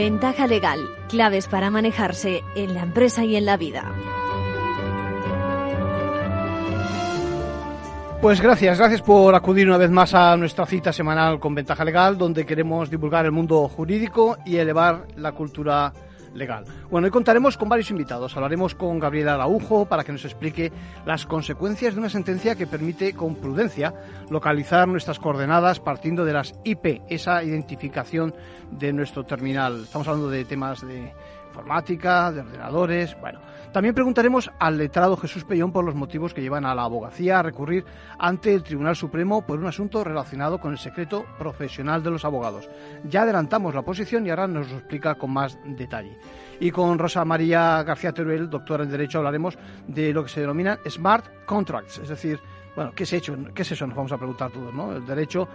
Ventaja legal, claves para manejarse en la empresa y en la vida. Pues gracias, gracias por acudir una vez más a nuestra cita semanal con Ventaja Legal, donde queremos divulgar el mundo jurídico y elevar la cultura legal. Bueno, hoy contaremos con varios invitados. Hablaremos con Gabriel Araujo para que nos explique las consecuencias de una sentencia que permite con prudencia localizar nuestras coordenadas partiendo de las IP, esa identificación de nuestro terminal. Estamos hablando de temas de informática, de ordenadores, bueno. También preguntaremos al letrado Jesús Pellón por los motivos que llevan a la abogacía a recurrir ante el Tribunal Supremo por un asunto relacionado con el secreto profesional de los abogados. Ya adelantamos la posición y ahora nos lo explica con más detalle. Y con Rosa María García Teruel, doctora en Derecho, hablaremos de lo que se denomina Smart Contracts, es decir, bueno, ¿qué es, hecho? ¿qué es eso? Nos vamos a preguntar todos, ¿no? El derecho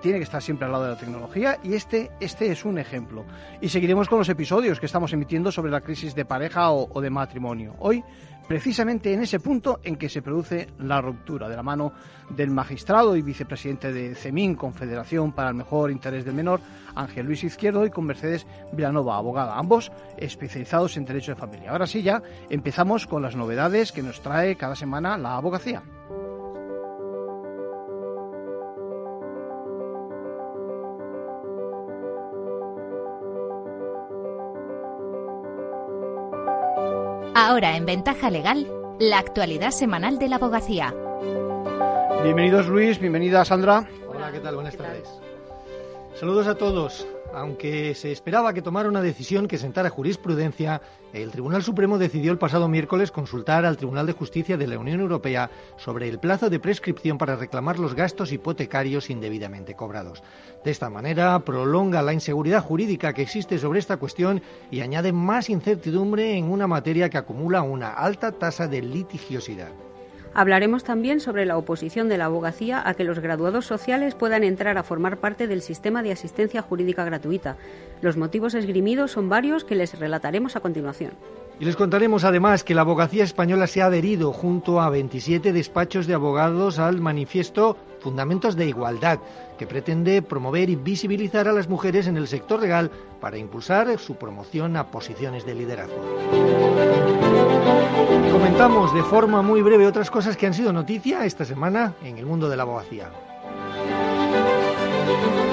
tiene que estar siempre al lado de la tecnología y este, este es un ejemplo. Y seguiremos con los episodios que estamos emitiendo sobre la crisis de pareja o, de matrimonio. Hoy, precisamente en ese punto en que se produce la ruptura, de la mano del magistrado y vicepresidente de CEMIN, Confederación para el Mejor Interés del Menor, Ángel Luis Izquierdo, y con Mercedes Villanova, abogada, ambos especializados en Derecho de Familia. Ahora sí, ya empezamos con las novedades que nos trae cada semana la abogacía. Ahora en Ventaja Legal, la actualidad semanal de la abogacía. Bienvenidos Luis, bienvenida Sandra. Hola, ¿qué tal? Buenas tardes. Saludos a todos. Aunque se esperaba que tomara una decisión que sentara jurisprudencia, el Tribunal Supremo decidió el pasado miércoles consultar al Tribunal de Justicia de la Unión Europea sobre el plazo de prescripción para reclamar los gastos hipotecarios indebidamente cobrados. De esta manera, prolonga la inseguridad jurídica que existe sobre esta cuestión y añade más incertidumbre en una materia que acumula una alta tasa de litigiosidad. Hablaremos también sobre la oposición de la abogacía a que los graduados sociales puedan entrar a formar parte del sistema de asistencia jurídica gratuita. Los motivos esgrimidos son varios que les relataremos a continuación. Y les contaremos además que la abogacía española se ha adherido junto a 27 despachos de abogados al manifiesto Fundamentos de Igualdad, que pretende promover y visibilizar a las mujeres en el sector legal para impulsar su promoción a posiciones de liderazgo. Comentamos de forma muy breve otras cosas que han sido noticia esta semana en el mundo de la abogacía.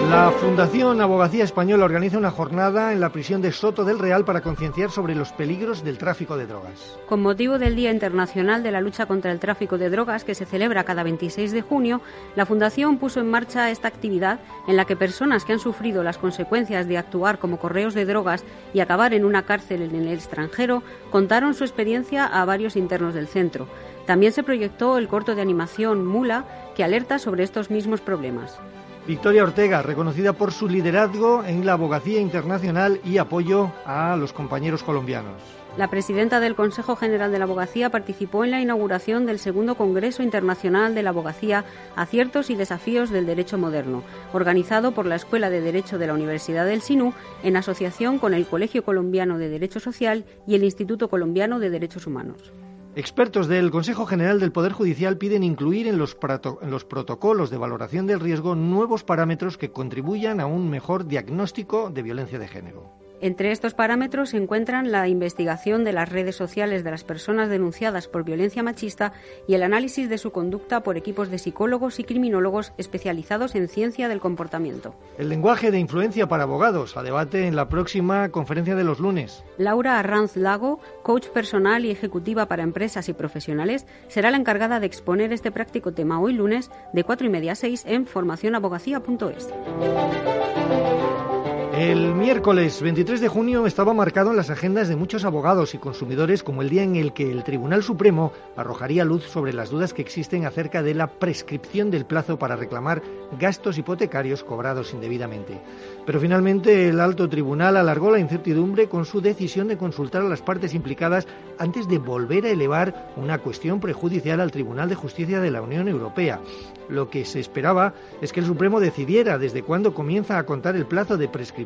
La Fundación Abogacía Española organiza una jornada en la prisión de Soto del Real para concienciar sobre los peligros del tráfico de drogas. Con motivo del Día Internacional de la Lucha contra el Tráfico de Drogas, que se celebra cada 26 de junio, la Fundación puso en marcha esta actividad en la que personas que han sufrido las consecuencias de actuar como correos de drogas y acabar en una cárcel en el extranjero contaron su experiencia a varios internos del centro. También se proyectó el corto de animación Mula, que alerta sobre estos mismos problemas. Victoria Ortega, reconocida por su liderazgo en la abogacía internacional y apoyo a los compañeros colombianos. La presidenta del Consejo General de la Abogacía participó en la inauguración del segundo Congreso Internacional de la Abogacía Aciertos y Desafíos del Derecho Moderno, organizado por la Escuela de Derecho de la Universidad del Sinú en asociación con el Colegio Colombiano de Derecho Social y el Instituto Colombiano de Derechos Humanos. Expertos del Consejo General del Poder Judicial piden incluir en los, protocolos de valoración del riesgo nuevos parámetros que contribuyan a un mejor diagnóstico de violencia de género. Entre estos parámetros se encuentran la investigación de las redes sociales de las personas denunciadas por violencia machista y el análisis de su conducta por equipos de psicólogos y criminólogos especializados en ciencia del comportamiento. El lenguaje de influencia para abogados a debate en la próxima conferencia de los lunes. Laura Arranz Lago, coach personal y ejecutiva para empresas y profesionales, será la encargada de exponer este práctico tema hoy lunes de 4 y media a 6 en formacionabogacía.es. El miércoles 23 de junio estaba marcado en las agendas de muchos abogados y consumidores como el día en el que el Tribunal Supremo arrojaría luz sobre las dudas que existen acerca de la prescripción del plazo para reclamar gastos hipotecarios cobrados indebidamente. Pero finalmente el alto tribunal alargó la incertidumbre con su decisión de consultar a las partes implicadas antes de volver a elevar una cuestión prejudicial al Tribunal de Justicia de la Unión Europea. Lo que se esperaba es que el Supremo decidiera desde cuándo comienza a contar el plazo de prescripción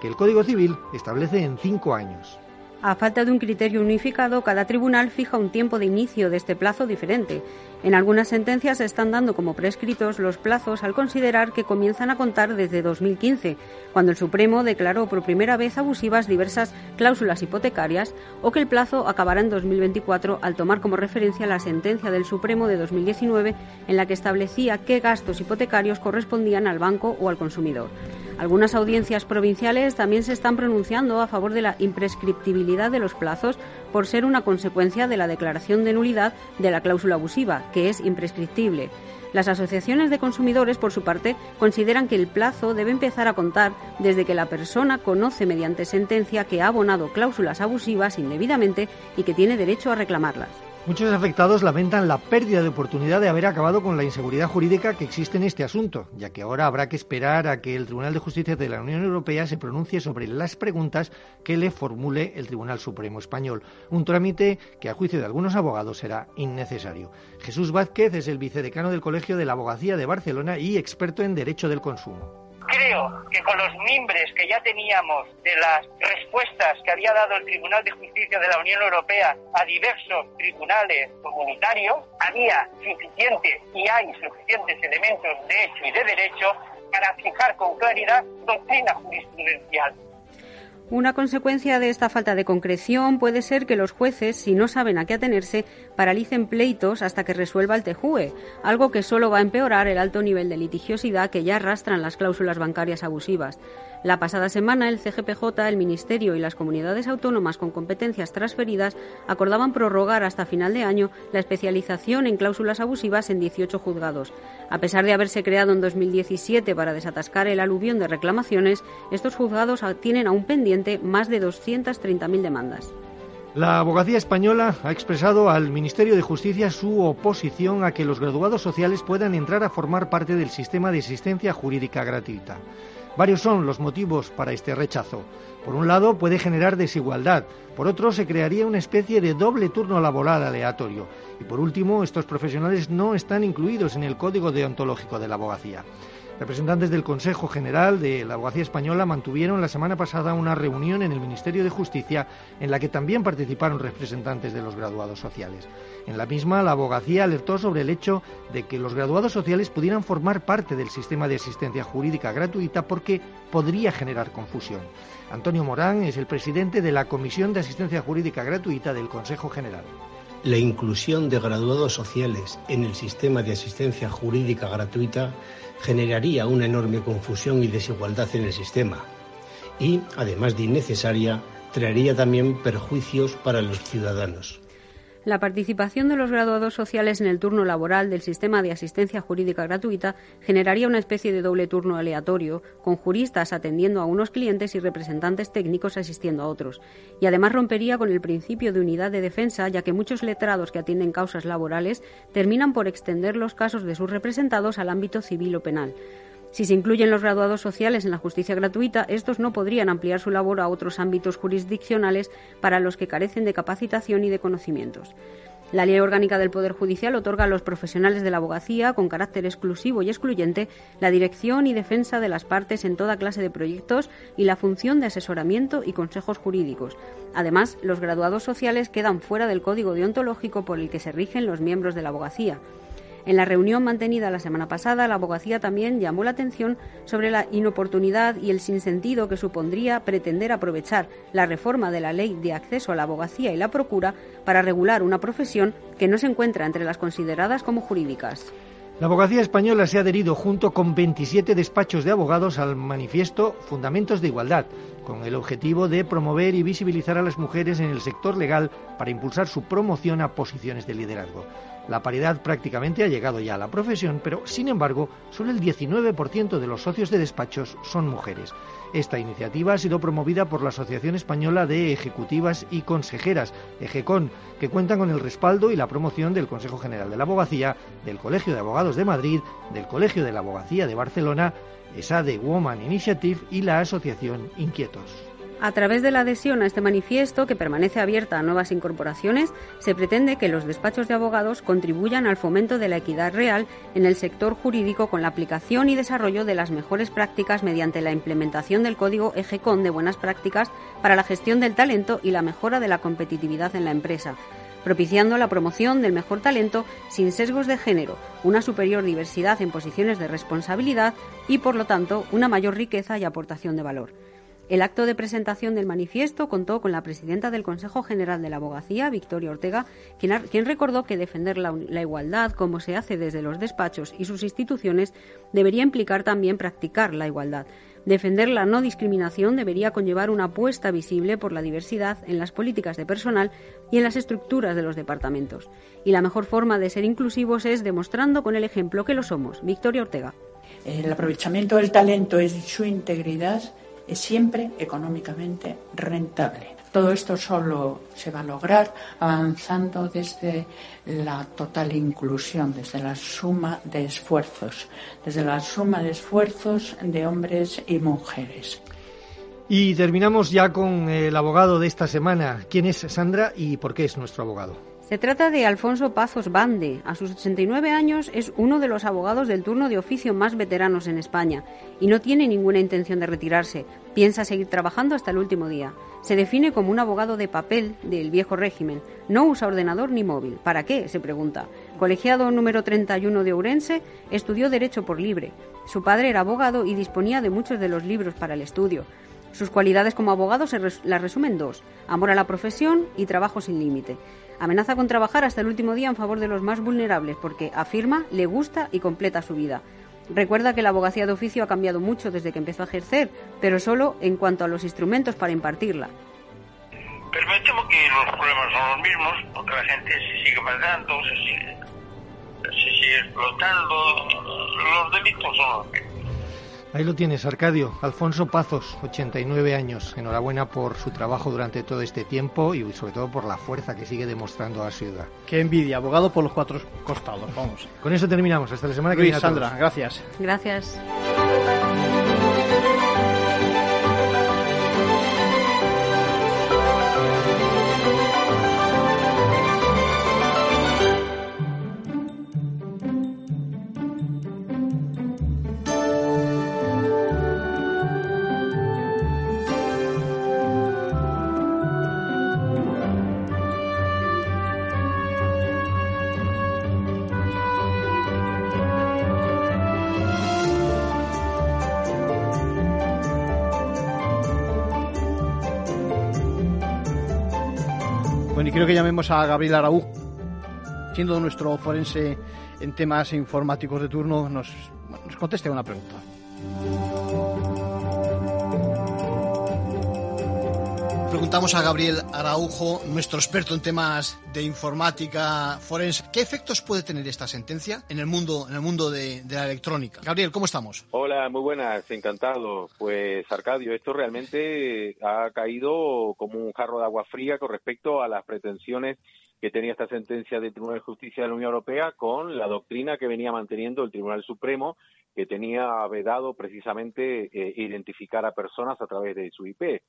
que el Código Civil establece en cinco años. A falta de un criterio unificado, cada tribunal fija un tiempo de inicio de este plazo diferente. En algunas sentencias se están dando como prescritos los plazos al considerar que comienzan a contar desde 2015, cuando el Supremo declaró por primera vez abusivas diversas cláusulas hipotecarias, o que el plazo acabará en 2024 al tomar como referencia la sentencia del Supremo de 2019 en la que establecía qué gastos hipotecarios correspondían al banco o al consumidor. Algunas audiencias provinciales también se están pronunciando a favor de la imprescriptibilidad de los plazos por ser una consecuencia de la declaración de nulidad de la cláusula abusiva, que es imprescriptible. Las asociaciones de consumidores, por su parte, consideran que el plazo debe empezar a contar desde que la persona conoce mediante sentencia que ha abonado cláusulas abusivas indebidamente y que tiene derecho a reclamarlas. Muchos afectados lamentan la pérdida de oportunidad de haber acabado con la inseguridad jurídica que existe en este asunto, ya que ahora habrá que esperar a que el Tribunal de Justicia de la Unión Europea se pronuncie sobre las preguntas que le formule el Tribunal Supremo Español, un trámite que a juicio de algunos abogados será innecesario. Jesús Vázquez es el vicedecano del Colegio de la Abogacía de Barcelona y experto en Derecho del Consumo creo que con los mimbres que ya teníamos de las respuestas que había dado el Tribunal de Justicia de la Unión Europea a diversos tribunales comunitarios, había suficientes y hay suficientes elementos de hecho y de derecho para fijar con claridad doctrina jurisprudencial. Una consecuencia de esta falta de concreción puede ser que los jueces, si no saben a qué atenerse, paralicen pleitos hasta que resuelva el TEJUE, algo que solo va a empeorar el alto nivel de litigiosidad que ya arrastran las cláusulas bancarias abusivas. La pasada semana, el CGPJ, el Ministerio y las comunidades autónomas con competencias transferidas acordaban prorrogar hasta final de año la especialización en cláusulas abusivas en 18 juzgados. A pesar de haberse creado en 2017 para desatascar el aluvión de reclamaciones, estos juzgados tienen aún pendiente más de 230.000 demandas. La abogacía española ha expresado al Ministerio de Justicia su oposición a que los graduados sociales puedan entrar a formar parte del sistema de asistencia jurídica gratuita. Varios son los motivos para este rechazo. Por un lado, puede generar desigualdad. Por otro, se crearía una especie de doble turno laboral aleatorio. Y por último, estos profesionales no están incluidos en el Código Deontológico de la Abogacía. Representantes del Consejo General de la Abogacía Española mantuvieron la semana pasada una reunión en el Ministerio de Justicia en la que también participaron representantes de los graduados sociales. En la misma, la abogacía alertó sobre el hecho de que los graduados sociales pudieran formar parte del sistema de asistencia jurídica gratuita porque podría generar confusión. Antonio Morán es el presidente de la Comisión de Asistencia Jurídica Gratuita del Consejo General. La inclusión de graduados sociales en el sistema de asistencia jurídica gratuita generaría una enorme confusión y desigualdad en el sistema y, además de innecesaria, traería también perjuicios para los ciudadanos. La participación de los graduados sociales en el turno laboral del sistema de asistencia jurídica gratuita generaría una especie de doble turno aleatorio, con juristas atendiendo a unos clientes y representantes técnicos asistiendo a otros. Y además rompería con el principio de unidad de defensa, ya que muchos letrados que atienden causas laborales terminan por extender los casos de sus representados al ámbito civil o penal. Si se incluyen los graduados sociales en la justicia gratuita, estos no podrían ampliar su labor a otros ámbitos jurisdiccionales para los que carecen de capacitación y de conocimientos. La Ley Orgánica del Poder Judicial otorga a los profesionales de la abogacía, con carácter exclusivo y excluyente, la dirección y defensa de las partes en toda clase de proyectos y la función de asesoramiento y consejos jurídicos. Además, los graduados sociales quedan fuera del código deontológico por el que se rigen los miembros de la abogacía. En la reunión mantenida la semana pasada, la abogacía también llamó la atención sobre la inoportunidad y el sinsentido que supondría pretender aprovechar la reforma de la ley de acceso a la abogacía y la procura para regular una profesión que no se encuentra entre las consideradas como jurídicas. La abogacía española se ha adherido junto con 27 despachos de abogados al manifiesto Fundamentos de Igualdad, con el objetivo de promover y visibilizar a las mujeres en el sector legal para impulsar su promoción a posiciones de liderazgo. La paridad prácticamente ha llegado ya a la profesión, pero sin embargo, solo el 19% de los socios de despachos son mujeres. Esta iniciativa ha sido promovida por la Asociación Española de Ejecutivas y Consejeras, EGECON, que cuentan con el respaldo y la promoción del Consejo General de la Abogacía, del Colegio de Abogados de Madrid, del Colegio de la Abogacía de Barcelona, ESADE Woman Initiative y la Asociación Inquietos. A través de la adhesión a este manifiesto, que permanece abierta a nuevas incorporaciones, se pretende que los despachos de abogados contribuyan al fomento de la equidad real en el sector jurídico con la aplicación y desarrollo de las mejores prácticas mediante la implementación del Código EGECON de buenas prácticas para la gestión del talento y la mejora de la competitividad en la empresa propiciando la promoción del mejor talento sin sesgos de género, una superior diversidad en posiciones de responsabilidad y, por lo tanto, una mayor riqueza y aportación de valor. El acto de presentación del manifiesto contó con la presidenta del Consejo General de la Abogacía, Victoria Ortega, quien, recordó que defender la, igualdad, como se hace desde los despachos y sus instituciones, debería implicar también practicar la igualdad. Defender la no discriminación debería conllevar una apuesta visible por la diversidad en las políticas de personal y en las estructuras de los departamentos. Y la mejor forma de ser inclusivos es demostrando con el ejemplo que lo somos. Victoria Ortega. El aprovechamiento del talento en su integridad es siempre económicamente rentable. Todo esto solo se va a lograr avanzando desde la total inclusión, desde la suma de esfuerzos, desde la suma de esfuerzos de hombres y mujeres. Y terminamos ya con el abogado de esta semana. ¿Quién es Sandra y por qué es nuestro abogado? Se trata de Alfonso Pazos Bande. A sus 89 años es uno de los abogados del turno de oficio más veteranos en España y no tiene ninguna intención de retirarse. Piensa seguir trabajando hasta el último día. Se define como un abogado de papel del viejo régimen. No usa ordenador ni móvil. ¿Para qué? se pregunta. Colegiado número 31 de Ourense, estudió Derecho por libre. Su padre era abogado y disponía de muchos de los libros para el estudio. Sus cualidades como abogado se las resumen dos, amor a la profesión y trabajo sin límite. Amenaza con trabajar hasta el último día en favor de los más vulnerables porque afirma, le gusta y completa su vida. Recuerda que la abogacía de oficio ha cambiado mucho desde que empezó a ejercer, pero solo en cuanto a los instrumentos para impartirla. Pero me temo que los problemas son los mismos, porque la gente se sigue matando, se sigue, se sigue explotando, los delitos son los mismos. Ahí lo tienes, Arcadio. Alfonso Pazos, 89 años. Enhorabuena por su trabajo durante todo este tiempo y sobre todo por la fuerza que sigue demostrando a la ciudad. Qué envidia, abogado por los cuatro costados, vamos. Con eso terminamos. Hasta la semana que Luis, viene. Sandra, gracias. Gracias. A Gabriel Araújo, siendo nuestro forense en temas informáticos de turno, nos conteste una pregunta. Preguntamos a Gabriel Araujo, nuestro experto en temas de informática forense, ¿qué efectos puede tener esta sentencia en el mundo, en el mundo de, la electrónica? Gabriel, ¿cómo estamos? Hola, muy buenas, encantado. Pues Arcadio, esto realmente ha caído como un jarro de agua fría con respecto a las pretensiones que tenía esta sentencia del Tribunal de Justicia de la Unión Europea con la doctrina que venía manteniendo el Tribunal Supremo, que tenía vedado precisamente eh, identificar a personas a través de su IP.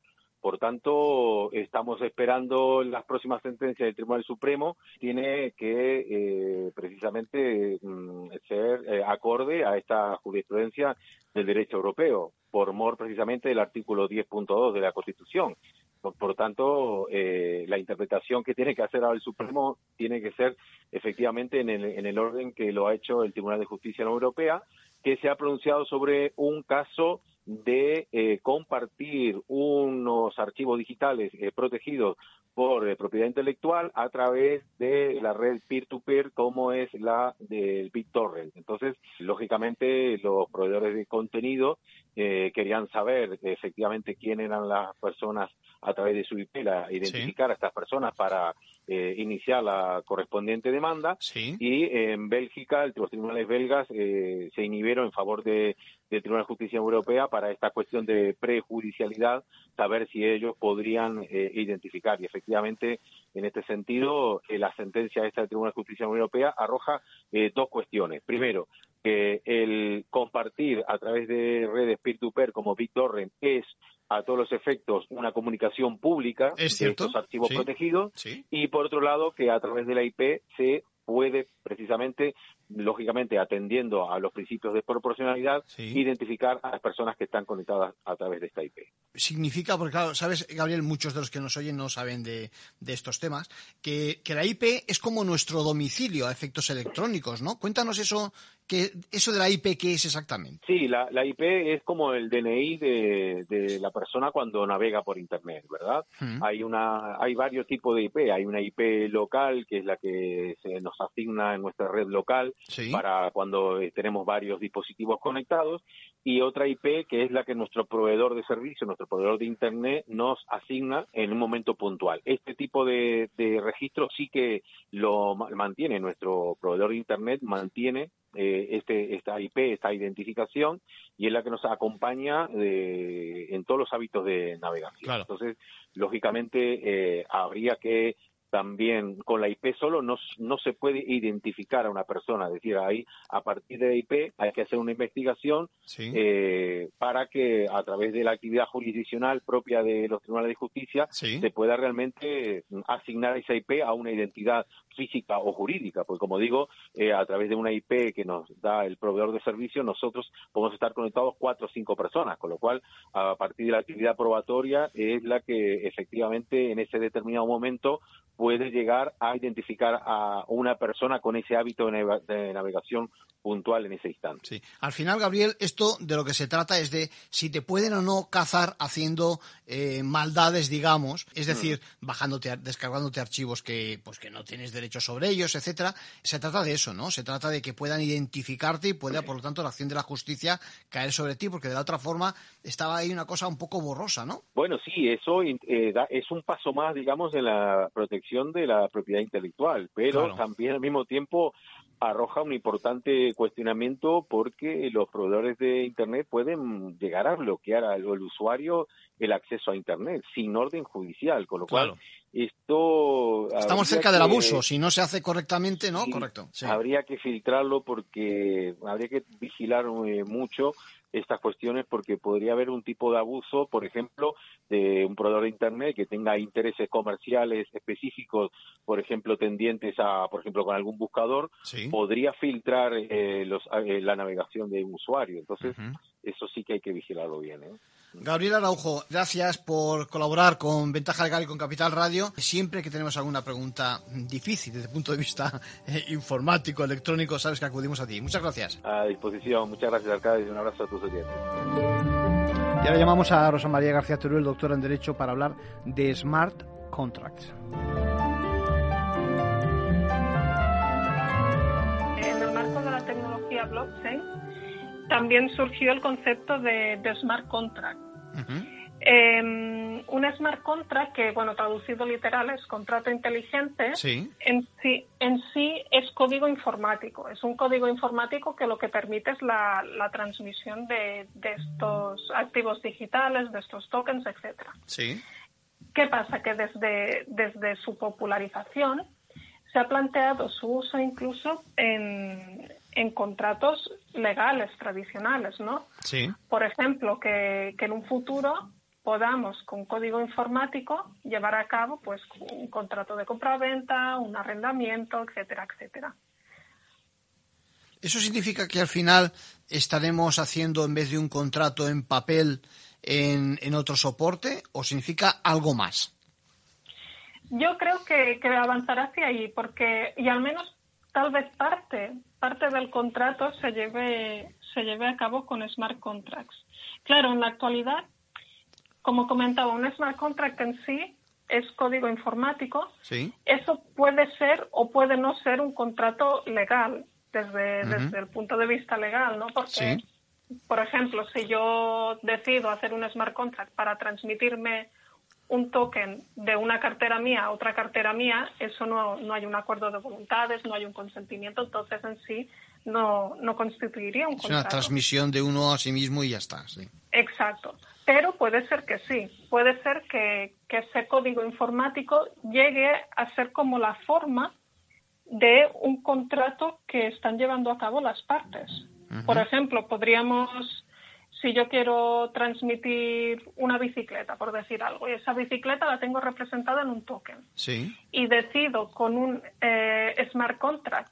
Por tanto, estamos esperando las próximas sentencias del Tribunal Supremo. Tiene que eh, precisamente mm, ser eh, acorde a esta jurisprudencia del derecho europeo, por mor precisamente del artículo 10.2 de la Constitución. Por, por tanto, eh, la interpretación que tiene que hacer ahora el Supremo tiene que ser efectivamente en el, en el orden que lo ha hecho el Tribunal de Justicia de la Europea, que se ha pronunciado sobre un caso de eh, compartir unos archivos digitales eh, protegidos por eh, propiedad intelectual a través de la red peer-to-peer como es la del BitTorrent. Entonces, lógicamente, los proveedores de contenido eh, querían saber efectivamente quién eran las personas a través de su IP, la, identificar sí. a estas personas para eh, iniciar la correspondiente demanda. Sí. Y en Bélgica, los tribunales belgas eh, se inhibieron en favor de, del Tribunal de Justicia Europea para esta cuestión de prejudicialidad, saber si ellos podrían eh, identificar. Y efectivamente, en este sentido, eh, la sentencia esta del Tribunal de Justicia Europea arroja eh, dos cuestiones. Primero, que el compartir a través de redes peer-to-peer como BitTorrent es a todos los efectos una comunicación pública de estos archivos protegidos y por otro lado que a través de la IP se puede precisamente lógicamente atendiendo a los principios de proporcionalidad, identificar a las personas que están conectadas a través de esta IP. Significa, porque claro, sabes, Gabriel, muchos de los que nos oyen no saben de, estos temas, que, que, la IP es como nuestro domicilio a efectos electrónicos, ¿no? Cuéntanos eso, que, eso de la IP, ¿qué es exactamente? Sí, la, la IP es como el DNI de, de, la persona cuando navega por Internet, ¿verdad? Hay, una, hay varios tipos de IP. Hay una IP local, que es la que se nos asigna en nuestra red local, para cuando eh, tenemos varios dispositivos conectados y otra IP que es la que nuestro proveedor de servicio, nuestro proveedor de Internet nos asigna en un momento puntual. Este tipo de, registro sí que lo mantiene nuestro proveedor de Internet, mantiene eh, este, esta IP, esta identificación, y es la que nos acompaña en todos los hábitos de navegación. Entonces, lógicamente, eh, habría que también con la IP solo no, no se puede identificar a una persona, es decir, ahí a partir de la IP hay que hacer una investigación eh, para que a través de la actividad jurisdiccional propia de los tribunales de justicia se pueda realmente asignar esa IP a una identidad física o jurídica, porque como digo, eh, a través de una IP que nos da el proveedor de servicio, nosotros podemos estar conectados cuatro o cinco personas, con lo cual a partir de la actividad probatoria es la que efectivamente en ese determinado momento puede llegar a identificar a una persona con ese hábito de navegación puntual en ese instante. Sí. Al final, Gabriel, esto de lo que se trata es de si te pueden o no cazar haciendo eh, maldades, digamos, es decir, mm. bajándote, descargándote archivos que, pues, que no tienes derecho sobre ellos, etcétera. Se trata de eso, ¿no? Se trata de que puedan identificarte y pueda, por lo tanto, la acción de la justicia caer sobre ti, porque de la otra forma estaba ahí una cosa un poco borrosa, ¿no? Bueno, sí, eso eh, es un paso más, digamos, en la protección de la propiedad intelectual, pero también al mismo tiempo arroja un importante cuestionamiento porque los proveedores de Internet pueden llegar a bloquear al, usuario el acceso a Internet sin orden judicial, con lo cual esto... Estamos cerca del abuso, si no se hace correctamente, ¿no? Correcto. Habría que filtrarlo porque habría que vigilar eh, mucho estas cuestiones porque podría haber un tipo de abuso, por ejemplo, de un proveedor de Internet que tenga intereses comerciales específicos, por ejemplo, tendientes a, por ejemplo, con algún buscador, podría filtrar eh, los, eh, la navegación de un usuario. Entonces, eso sí que hay que vigilarlo bien. ¿eh? Gabriel Araujo, gracias por colaborar con Ventaja Legal y con Capital Radio. Siempre que tenemos alguna pregunta difícil desde el punto de vista eh, informático, electrónico, sabes que acudimos a ti. Muchas gracias. A disposición. Muchas gracias, alcalde, y un abrazo a tus oyentes. Y ahora llamamos a Rosa María García Teruel, doctora en Derecho, para hablar de Smart Contracts. En el marco de la tecnología blockchain, también surgió el concepto de, smart contract. Em, un smart contract, que bueno, traducido literal es contrato inteligente, En, sí, en sí es código informático. Es un código informático que lo que permite es la, transmisión de, estos activos digitales, de estos tokens, etcétera. Sí. ¿Qué pasa? Que desde, desde su popularización se ha planteado su uso incluso en, en contratos legales tradicionales, ¿no? Sí. Por ejemplo, que, en un futuro podamos con código informático llevar a cabo pues un contrato de compra-venta, un arrendamiento, etcétera, etcétera. ¿Eso significa que al final estaremos haciendo en vez de un contrato en papel en, en otro soporte o significa algo más? Yo creo que, que avanzará hacia ahí porque, y al menos tal vez parte, parte del contrato se lleve, se lleve a cabo con smart contracts. Claro, en la actualidad, como comentaba, un smart contract en sí es código informático. Sí. Eso puede ser o puede no ser un contrato legal desde, desde el punto de vista legal, ¿no? Porque, por ejemplo, si yo decido hacer un smart contract para transmitirme un token de una cartera mía a otra cartera mía, eso no, no hay un acuerdo de voluntades, no hay un consentimiento, entonces en sí no, no constituiría un contrato. Es una transmisión de uno a sí mismo y ya está. Sí. Exacto. Pero puede ser que sí, puede ser que, que ese código informático llegue a ser como la forma de un contrato que están llevando a cabo las partes. Por ejemplo, podríamos, si yo quiero transmitir una bicicleta, por decir algo, y esa bicicleta la tengo representada en un token. Sí. Y decido con un eh, smart contract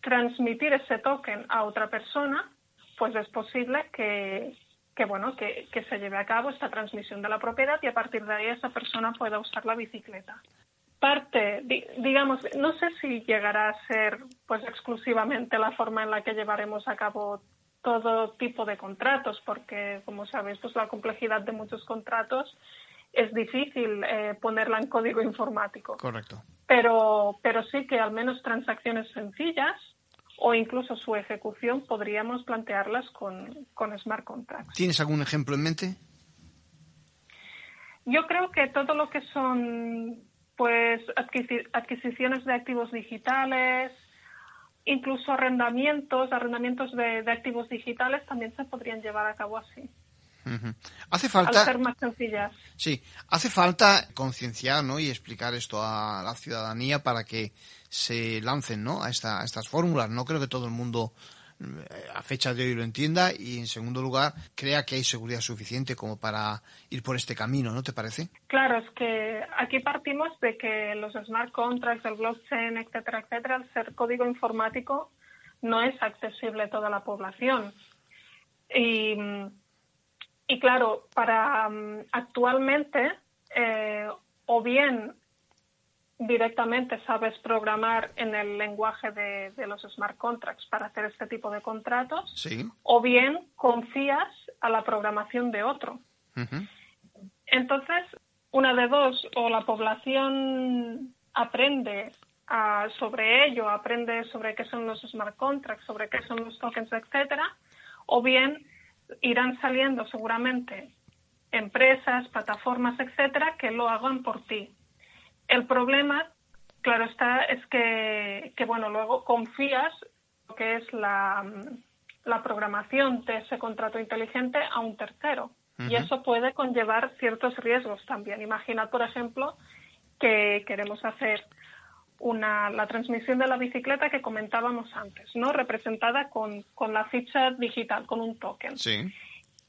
transmitir ese token a otra persona, pues es posible que, que bueno, que, que, se lleve a cabo esta transmisión de la propiedad y a partir de ahí esa persona pueda usar la bicicleta. Parte, digamos, no sé si llegará a ser pues exclusivamente la forma en la que llevaremos a cabo todo tipo de contratos, porque como sabéis, pues la complejidad de muchos contratos es difícil eh, ponerla en código informático. Correcto. Pero, pero sí que al menos transacciones sencillas o incluso su ejecución podríamos plantearlas con, con smart contracts. ¿Tienes algún ejemplo en mente? Yo creo que todo lo que son pues adquisiciones de activos digitales, incluso arrendamientos, arrendamientos de, de, activos digitales también se podrían llevar a cabo así. Hace falta. Al ser más sencillas. Sí, hace falta concienciar ¿no? y explicar esto a la ciudadanía para que se lancen ¿no? a, esta, a estas fórmulas. No creo que todo el mundo a fecha de hoy lo entienda y en segundo lugar crea que hay seguridad suficiente como para ir por este camino, ¿no te parece? Claro, es que aquí partimos de que los smart contracts, el blockchain, etcétera, etcétera, al ser código informático no es accesible a toda la población. Y, y claro, para um, actualmente eh, o bien directamente sabes programar en el lenguaje de, de, los smart contracts para hacer este tipo de contratos, sí. o bien confías a la programación de otro. Uh -huh. Entonces, una de dos, o la población aprende uh, sobre ello, aprende sobre qué son los smart contracts, sobre qué son los tokens, etcétera, o bien irán saliendo seguramente empresas, plataformas, etcétera, que lo hagan por ti. El problema, claro está, es que, que bueno, luego confías lo que es la, la, programación de ese contrato inteligente a un tercero. Uh -huh. Y eso puede conllevar ciertos riesgos también. Imaginad, por ejemplo, que queremos hacer una, la transmisión de la bicicleta que comentábamos antes, ¿no? Representada con, con la ficha digital, con un token. Sí.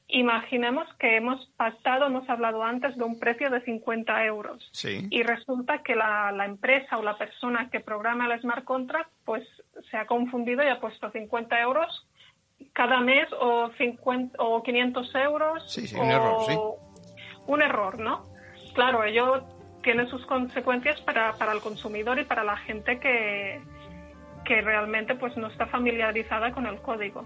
Imaginemos que hemos pactado, hemos hablado antes de un precio de 50 euros. Sí. Y resulta que la, la, empresa o la persona que programa el smart contract pues se ha confundido y ha puesto 50 euros cada mes o, 50, o 500 euros. Sí, sí, o un error, sí. Un error, ¿no? Claro, ello tiene sus consecuencias para, para el consumidor y para la gente que, que realmente pues no está familiarizada con el código.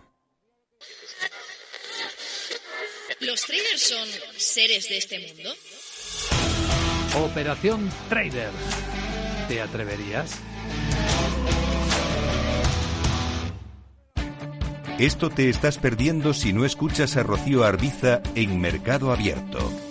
¿Los traders son seres de este mundo? Operación Trader. ¿Te atreverías? Esto te estás perdiendo si no escuchas a Rocío Arbiza en Mercado Abierto.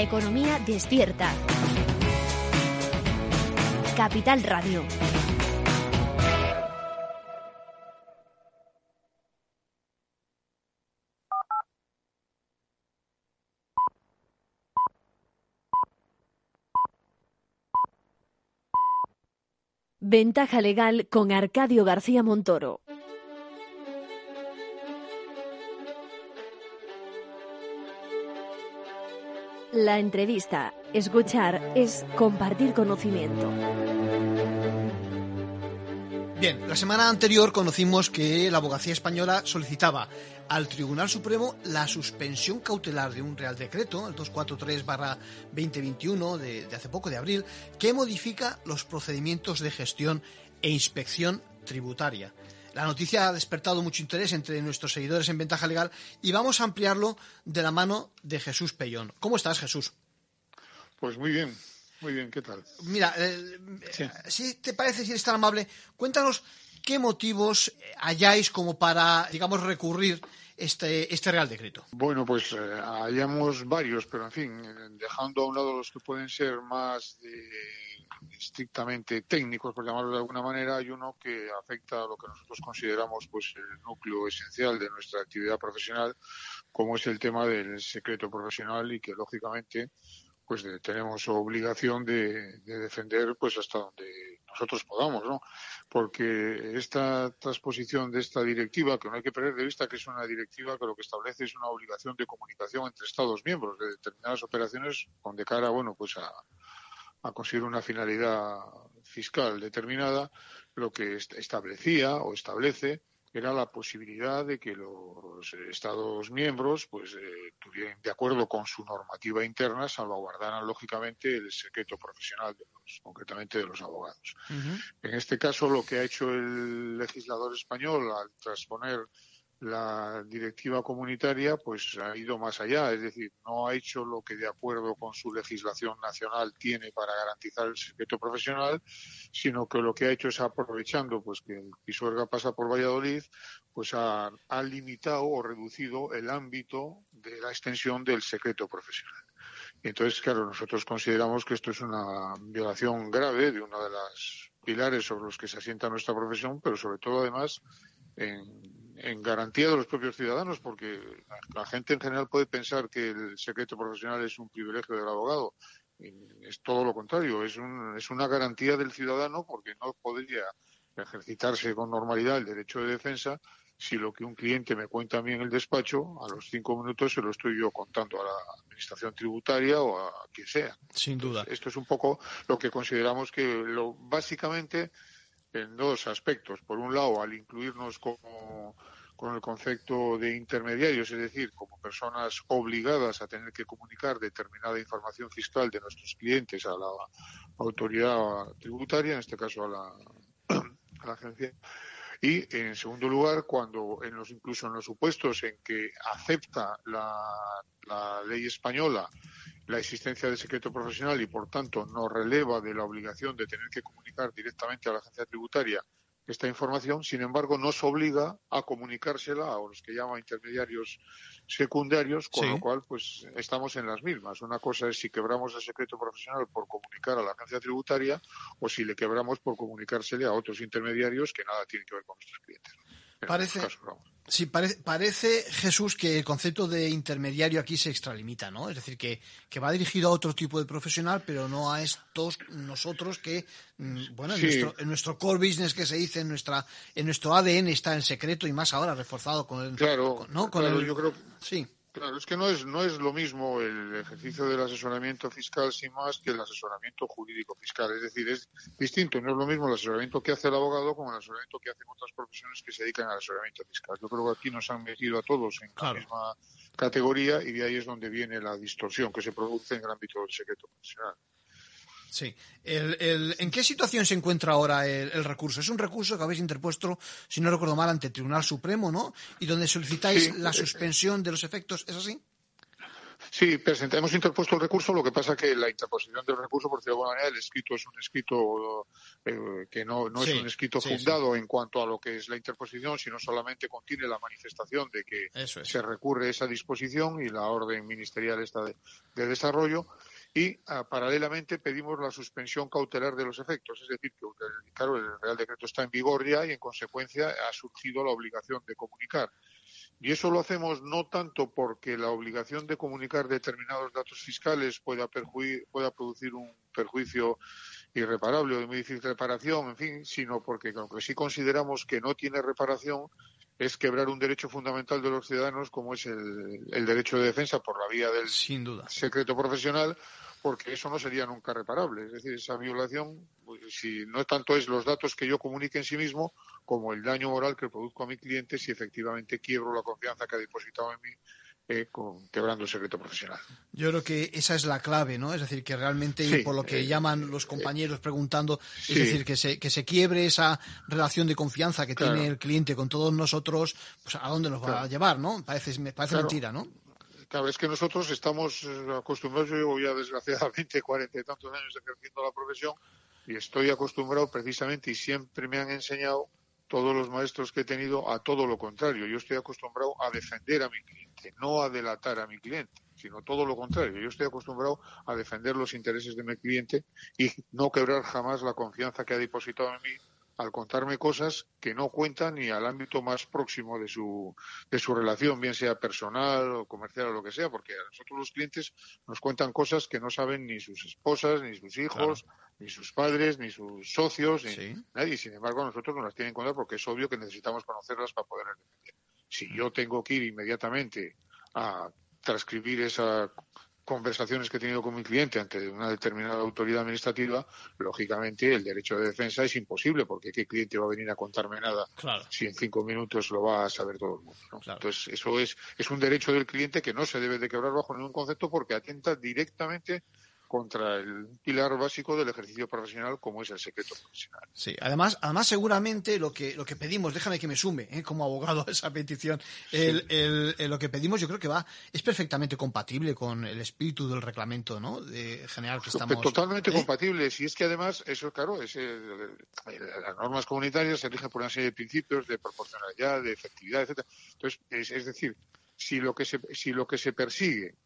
Economía despierta. Capital Radio. Ventaja legal con Arcadio García Montoro. La entrevista, escuchar, es compartir conocimiento. Bien, la semana anterior conocimos que la abogacía española solicitaba al Tribunal Supremo la suspensión cautelar de un Real Decreto, el 243-2021 de, de hace poco, de abril, que modifica los procedimientos de gestión e inspección tributaria. La noticia ha despertado mucho interés entre nuestros seguidores en Ventaja Legal y vamos a ampliarlo de la mano de Jesús Pellón. ¿Cómo estás, Jesús? Pues muy bien, muy bien, ¿qué tal? Mira, eh, si te parece, si eres tan amable, cuéntanos qué motivos halláis como para, digamos, recurrir este, este Real Decreto. Bueno, pues eh, hallamos varios, pero en fin, eh, dejando a un lado los que pueden ser más de estrictamente técnicos, por llamarlo de alguna manera, hay uno que afecta a lo que nosotros consideramos pues el núcleo esencial de nuestra actividad profesional, como es el tema del secreto profesional y que lógicamente pues tenemos obligación de, defender pues hasta donde nosotros podamos, ¿no? Porque esta transposición de esta directiva, que no hay que perder de vista que es una directiva que lo que establece es una obligación de comunicación entre Estados miembros de determinadas operaciones con de cara, bueno, pues a, a conseguir una finalidad fiscal determinada, lo que establecía o establece era la posibilidad de que los Estados miembros, pues, eh, tuvieran, de acuerdo con su normativa interna, salvaguardaran lógicamente el secreto profesional de los, concretamente de los abogados. En este caso, lo que ha hecho el legislador español al transponer la directiva comunitaria pues ha ido más allá, es decir, no ha hecho lo que de acuerdo con su legislación nacional tiene para garantizar el secreto profesional, sino que lo que ha hecho es aprovechando pues que el Pisuerga pasa por Valladolid, pues ha, ha limitado o reducido el ámbito de la extensión del secreto profesional. Entonces, claro, nosotros consideramos que esto es una violación grave de uno de los pilares sobre los que se asienta nuestra profesión, pero sobre todo además en en garantía de los propios ciudadanos, porque la, gente en general puede pensar que el secreto profesional es un privilegio del abogado. es todo lo contrario, es, un, es una garantía del ciudadano porque no podría ejercitarse con normalidad el derecho de defensa si lo que un cliente me cuenta a mí en el despacho, a los cinco minutos se lo estoy yo contando a la administración tributaria o a quien sea. Sin duda. esto es un poco lo que consideramos que lo básicamente en dos aspectos. Por un lado, al incluirnos como con el concepto de intermediarios, es decir, como personas obligadas a tener que comunicar determinada información fiscal de nuestros clientes a la autoridad tributaria, en este caso a la, a la agencia. Y, en segundo lugar, cuando en los, incluso en los supuestos en que acepta la, la ley española la existencia de secreto profesional y, por tanto, no releva de la obligación de tener que comunicar directamente a la agencia tributaria esta información, sin embargo, nos obliga a comunicársela a los que llaman intermediarios secundarios, con lo cual, pues, estamos en las mismas. Una cosa es si quebramos el secreto profesional por comunicar a la agencia tributaria o si le quebramos por comunicársele a otros intermediarios que nada tienen que ver con nuestros clientes. Parece, sí, parece, Jesús, que el concepto de intermediario aquí se extralimita, ¿no? Es decir, que, que, va dirigido a otro tipo de profesional, pero no a estos nosotros que, mm, bueno, en, nuestro, en nuestro core business que se dice, en nuestra en nuestro ADN está en secreto y más ahora reforzado con el... Claro, ¿no? con el, yo creo... Sí. Claro, es que no es, no es lo mismo el ejercicio del asesoramiento fiscal sin más que el asesoramiento jurídico fiscal. Es decir, es distinto, no es lo mismo el asesoramiento que hace el abogado como el asesoramiento que hacen otras profesiones que se dedican al asesoramiento fiscal. Yo creo que aquí nos han metido a todos en la misma categoría y de ahí es donde viene la distorsión que se produce en el ámbito del secreto profesional. Sí. ¿En qué situación se encuentra ahora el, recurso? Es un recurso que habéis interpuesto, si no recuerdo mal, ante el Tribunal Supremo, ¿no? Y donde solicitáis la suspensión de los efectos, ¿es así? Sí, hemos interpuesto el recurso, lo que pasa que la interposición del recurso, por decirlo de alguna manera, el escrito es un escrito eh, que no, no Sí, es un escrito sí, fundado en cuanto a lo que es la interposición, sino solamente contiene la manifestación de que es. se recurre a esa disposición y la orden ministerial esta de, de desarrollo. Y ah, paralelamente pedimos la suspensión cautelar de los efectos, es decir, que el- claro, el Real Decreto está en vigor ya y en consecuencia ha surgido la obligación de comunicar. Y eso lo hacemos no tanto porque la obligación de comunicar determinados datos fiscales pueda, pueda producir un perjuicio irreparable o de muy difícil reparación, en fin, sino porque lo que sí consideramos que no tiene reparación es quebrar un derecho fundamental de los ciudadanos como es el, el derecho de defensa por la vía del Sin duda. secreto profesional, porque eso no sería nunca reparable. Es decir, esa violación, si no tanto es los datos que yo comunique en sí mismo, como el daño moral que produzco a mi cliente si efectivamente quiebro la confianza que ha depositado en mí eh, con, quebrando el secreto profesional. Yo creo que esa es la clave, ¿no? Es decir, que realmente, Sí, por lo que eh, llaman los compañeros preguntando, sí. es decir, que se, que se quiebre esa relación de confianza que Claro. tiene el cliente con todos nosotros, pues a dónde nos va a llevar, ¿no? Parece, me parece Claro. mentira, ¿no? Claro, es que nosotros estamos eh, acostumbrados, yo llevo ya desgraciadamente cuarenta y tantos años ejerciendo la profesión y estoy acostumbrado precisamente y siempre me han enseñado todos los maestros que he tenido a todo lo contrario. Yo estoy acostumbrado a defender a mi cliente, no a delatar a mi cliente, sino todo lo contrario. Yo estoy acostumbrado a defender los intereses de mi cliente y no quebrar jamás la confianza que ha depositado en mí al contarme cosas que no cuentan ni al ámbito más próximo de su, de su relación, bien sea personal o comercial o lo que sea, porque a nosotros los clientes nos cuentan cosas que no saben ni sus esposas, ni sus hijos, ni sus padres, ni sus socios, ni nadie. Sin embargo, a nosotros nos las tienen que contar porque es obvio que necesitamos conocerlas para poderlas defender. Si yo tengo que ir inmediatamente a transcribir esas conversaciones que he tenido con mi cliente ante una determinada autoridad administrativa, lógicamente el derecho de defensa es imposible porque qué cliente va a venir a contarme nada Claro. si en cinco minutos lo va a saber todo el mundo. ¿no? Entonces, eso es, es un derecho del cliente que no se debe de quebrar bajo ningún concepto porque atenta directamente contra el pilar básico del ejercicio profesional como es el secreto profesional. Sí, además, además seguramente lo que, lo que pedimos, déjame que me sume ¿eh? como abogado a esa petición, el, el- el- lo que pedimos yo creo que va, es perfectamente compatible con el espíritu del reglamento ¿no? de general que estamos... Totalmente ¿eh? compatible. Si es que además, eso claro, es, eh, las normas comunitarias se rigen por una serie de principios de proporcionalidad, de efectividad, etcétera. Entonces, es, es decir, si lo que se, si lo que se persigue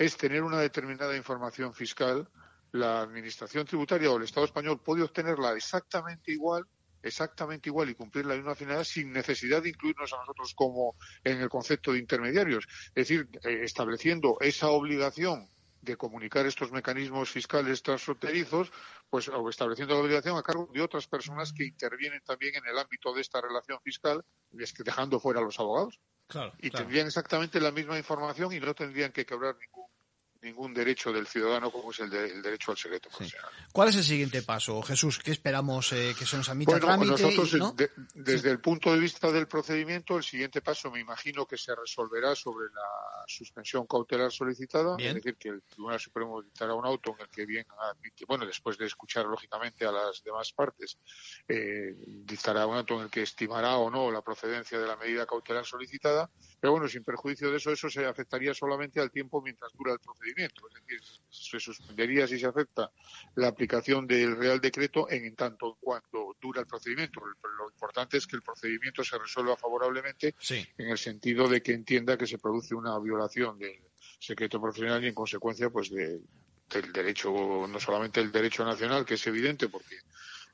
es tener una determinada información fiscal, la administración tributaria o el Estado español puede obtenerla exactamente igual exactamente igual y cumplir la misma finalidad sin necesidad de incluirnos a nosotros como en el concepto de intermediarios. Es decir, eh, estableciendo esa obligación de comunicar estos mecanismos fiscales transfronterizos, pues o estableciendo la obligación a cargo de otras personas que intervienen también en el ámbito de esta relación fiscal, dejando fuera a los abogados. Claro, Y claro. tendrían exactamente la misma información y no tendrían que quebrar ningún ningún derecho del ciudadano como es el, de- el derecho al secreto profesional. ¿Cuál es el siguiente paso, Jesús? ¿Qué esperamos eh, que se nos admita Bueno, trámite? nosotros, y- ¿no? de- desde el punto de vista del procedimiento, el siguiente paso me imagino que se resolverá sobre la suspensión cautelar solicitada, Bien. es decir, que el Tribunal Supremo dictará un auto en el que bien admite, bueno, después de escuchar lógicamente a las demás partes, eh, dictará un auto en el que estimará o no la procedencia de la medida cautelar solicitada, pero bueno, sin perjuicio de eso, eso se afectaría solamente al tiempo mientras dura el procedimiento, es decir, se suspendería si se afecta la aplicación del Real Decreto en tanto en cuanto dura el procedimiento. Lo lo importante es que el procedimiento se resuelva favorablemente Sí. en el sentido de que entienda que se produce una violación del secreto profesional y en consecuencia pues de- del derecho, no solamente el derecho nacional, que es evidente porque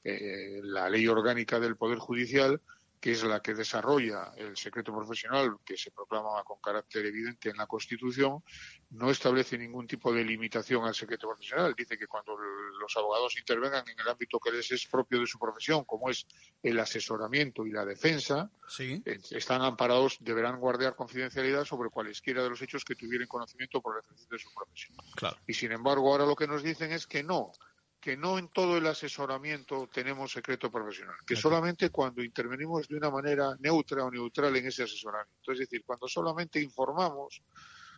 eh, la ley orgánica del Poder Judicial que es la que desarrolla el secreto profesional que se proclama con carácter evidente en la Constitución, no establece ningún tipo de limitación al secreto profesional. Dice que cuando los abogados intervengan en el ámbito que les es propio de su profesión, como es el asesoramiento y la defensa, Sí. están amparados, deberán guardar confidencialidad sobre cualesquiera de los hechos que tuvieran conocimiento por el ejercicio de su profesión. Claro. Y sin embargo, ahora lo que nos dicen es que no, que no en todo el asesoramiento tenemos secreto profesional, que solamente cuando intervenimos de una manera neutra o neutral en ese asesoramiento. Es decir, cuando solamente informamos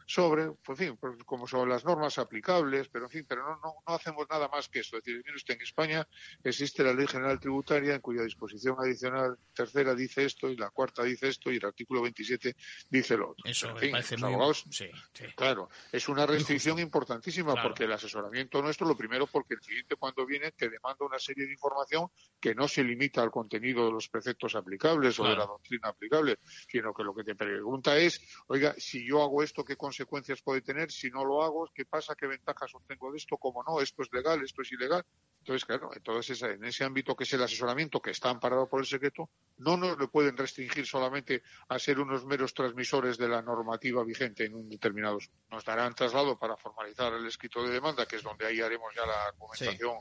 sobre, pues, en fin, pues, como son las normas aplicables, pero en fin, pero no, no, no hacemos nada más que esto. Es decir, mire usted, en España existe la Ley General Tributaria en cuya disposición adicional tercera dice esto y la cuarta dice esto y el artículo 27 dice lo otro. Eso En fin, parece los muy... abogados, Sí, sí. Claro, es una restricción importantísima Claro. porque el asesoramiento nuestro, lo primero, porque el cliente cuando viene te demanda una serie de información que no se limita al contenido de los preceptos aplicables o de la doctrina aplicable, sino que lo que te pregunta es, oiga, si yo hago esto, ¿qué consecuencias puede tener? Si no lo hago, ¿qué pasa? ¿Qué ventajas obtengo de esto? ¿Cómo no? ¿Esto es legal? ¿Esto es ilegal? Entonces, claro, entonces en ese ámbito que es el asesoramiento, que está amparado por el secreto, no nos lo pueden restringir solamente a ser unos meros transmisores de la normativa vigente en un determinado. Nos darán traslado para formalizar el escrito de demanda, que es donde ahí haremos ya la argumentación,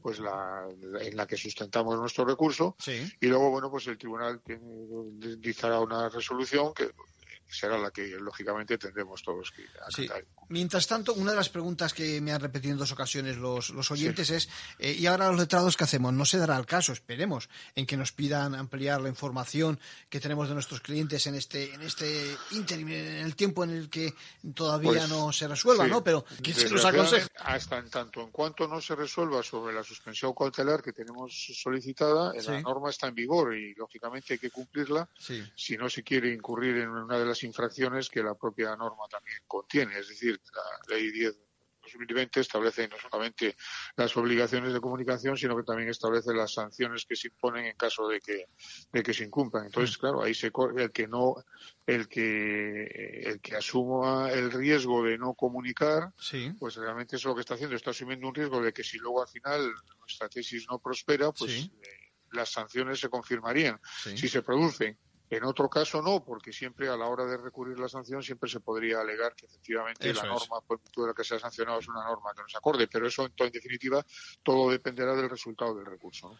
pues la, la- en la que sustentamos nuestro recurso. Sí. Y luego, bueno, pues el tribunal tiene- dictará una resolución que será la que lógicamente tendremos todos que Sí. acatar. Mientras tanto, una de las preguntas que me han repetido en dos ocasiones los, los oyentes es, eh, ¿y ahora los letrados qué hacemos? No se dará el caso, esperemos, en que nos pidan ampliar la información que tenemos de nuestros clientes en este en este ínterim, en el tiempo en el que todavía Pues, no se resuelva, sí. ¿no? Pero, ¿qué se nos aconseja? Hasta en tanto en cuanto no se resuelva sobre la suspensión cautelar que tenemos solicitada, la Sí. norma está en vigor y lógicamente hay que cumplirla Sí. si no se quiere incurrir en una de las infracciones que la propia norma también contiene. Es decir, la ley 10 2020 establece no solamente las obligaciones de comunicación, sino que también establece las sanciones que se imponen en caso de que, de que se incumplan. Mm. Entonces, claro, ahí se corre el que no, el que, el que asuma el riesgo de no comunicar, Sí. pues realmente eso es lo que está haciendo, está asumiendo un riesgo de que si luego al final nuestra tesis no prospera, pues Sí. eh, las sanciones se confirmarían Sí. si se producen. En otro caso no, porque siempre a la hora de recurrir la sanción siempre se podría alegar que efectivamente Eso la norma por la que se ha sancionado es una norma que no se acorde, pero eso en, definitiva todo dependerá del resultado del recurso.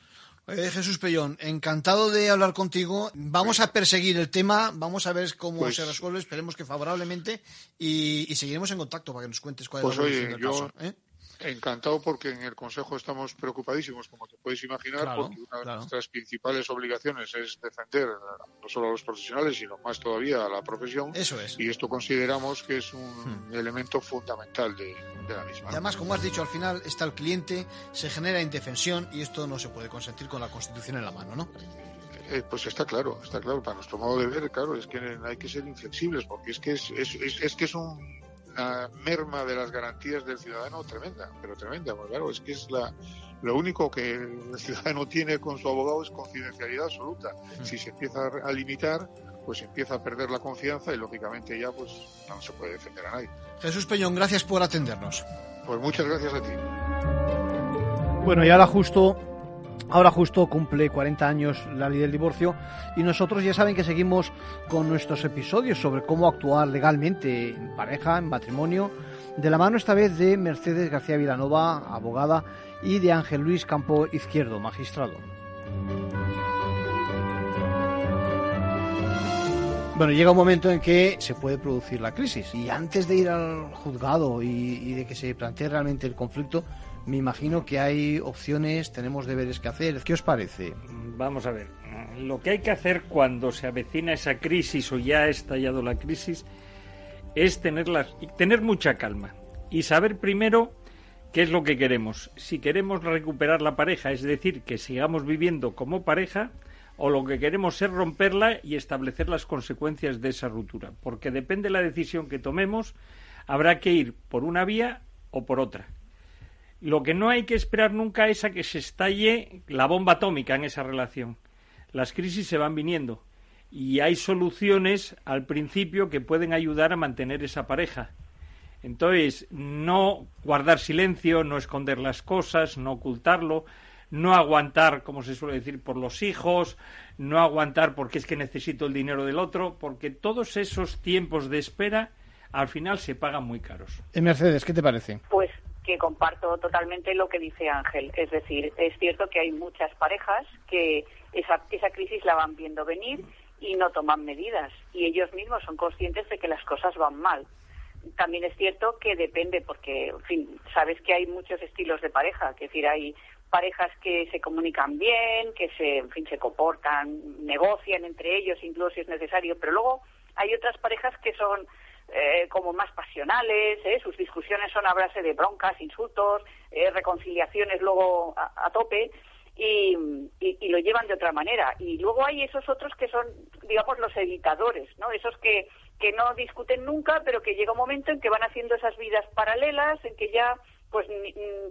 ¿no? Eh, Jesús Pellón, encantado de hablar contigo. Vamos a perseguir el tema, vamos a ver cómo Pues- se resuelve, esperemos que favorablemente, y, y seguiremos en contacto para que nos cuentes cuál Pues es la evolución oye, del yo caso. ¿eh? Encantado porque en el Consejo estamos preocupadísimos, como te puedes imaginar, Claro, porque una de claro. nuestras principales obligaciones es defender no solo a los profesionales, sino más todavía a la profesión. Eso es. Y esto consideramos que es un elemento fundamental de, de la misma. Y además, como has dicho, al final está el cliente, se genera indefensión y esto no se puede consentir con la Constitución en la mano, ¿no? Eh, pues está claro, está claro. Para nuestro modo de ver, claro, es que hay que ser inflexibles porque es que es, es, es, es que es un- una merma de las garantías del ciudadano tremenda, pero tremenda. Porque claro, es que es la, lo único que el ciudadano tiene con su abogado es confidencialidad absoluta. Si se empieza a limitar, pues empieza a perder la confianza y lógicamente ya pues no se puede defender a nadie. Jesús Peñón, gracias por atendernos. Pues muchas gracias a ti. Bueno, y ahora justo, ahora justo cumple 40 años la ley del divorcio y nosotros ya saben que seguimos con nuestros episodios sobre cómo actuar legalmente en pareja, en matrimonio, de la mano esta vez de Mercedes García Vilanova, abogada, y de Ángel Luis Campo Izquierdo, magistrado. Bueno, llega un momento en que se puede producir la crisis y antes de ir al juzgado y, y de que se plantee realmente el conflicto, me imagino que hay opciones, tenemos deberes que hacer. ¿Qué os parece? Vamos a ver, lo que hay que hacer cuando se avecina esa crisis o ya ha estallado la crisis es tener, la- tener mucha calma y saber primero qué es lo que queremos. Si queremos recuperar la pareja, es decir, que sigamos viviendo como pareja, o lo que queremos es romperla y establecer las consecuencias de esa ruptura. Porque depende de la decisión que tomemos, habrá que ir por una vía o por otra. Lo que no hay que esperar nunca es a que se estalle la bomba atómica en esa relación. Las crisis se van viniendo y hay soluciones al principio que pueden ayudar a mantener esa pareja. Entonces, no guardar silencio, no esconder las cosas, no ocultarlo, no aguantar, como se suele decir, por los hijos, no aguantar porque es que necesito el dinero del otro, porque todos esos tiempos de espera al final se pagan muy caros. Eh, Mercedes, ¿qué te parece? Pues que comparto totalmente lo que dice Ángel. Es decir, es cierto que hay muchas parejas que esa, esa crisis la van viendo venir y no toman medidas. Y ellos mismos son conscientes de que las cosas van mal. También es cierto que depende, porque, en fin, sabes que hay muchos estilos de pareja. Es decir, hay parejas que se comunican bien, que se, en fin, se comportan, negocian entre ellos, incluso si es necesario. Pero luego hay otras parejas que son eh, como más pasionales, ¿eh? sus discusiones son a base de broncas, insultos, eh, reconciliaciones luego a, tope. Y, y, lo llevan de otra manera. Y luego hay esos otros que son, digamos, los editadores, ¿no? Esos que, que no discuten nunca, pero que llega un momento en que van haciendo esas vidas paralelas, en que ya pues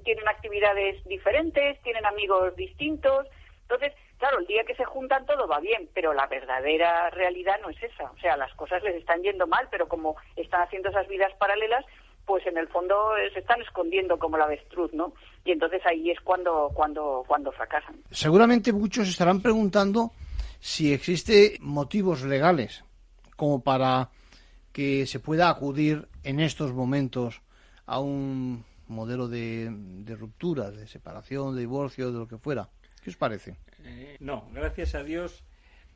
tienen actividades diferentes, tienen amigos distintos. Entonces, que se juntan todo va bien, pero la verdadera realidad no es esa. O sea, las cosas les están yendo mal, pero como están haciendo esas vidas paralelas, pues en el fondo eh, se están escondiendo como la avestruz, ¿no? Y entonces ahí es cuando, cuando, cuando fracasan. Seguramente muchos estarán preguntando si existe motivos legales como para que se pueda acudir en estos momentos a un modelo de, ruptura, de separación, de divorcio, de lo que fuera. ¿Qué os parece? Eh, no, gracias a Dios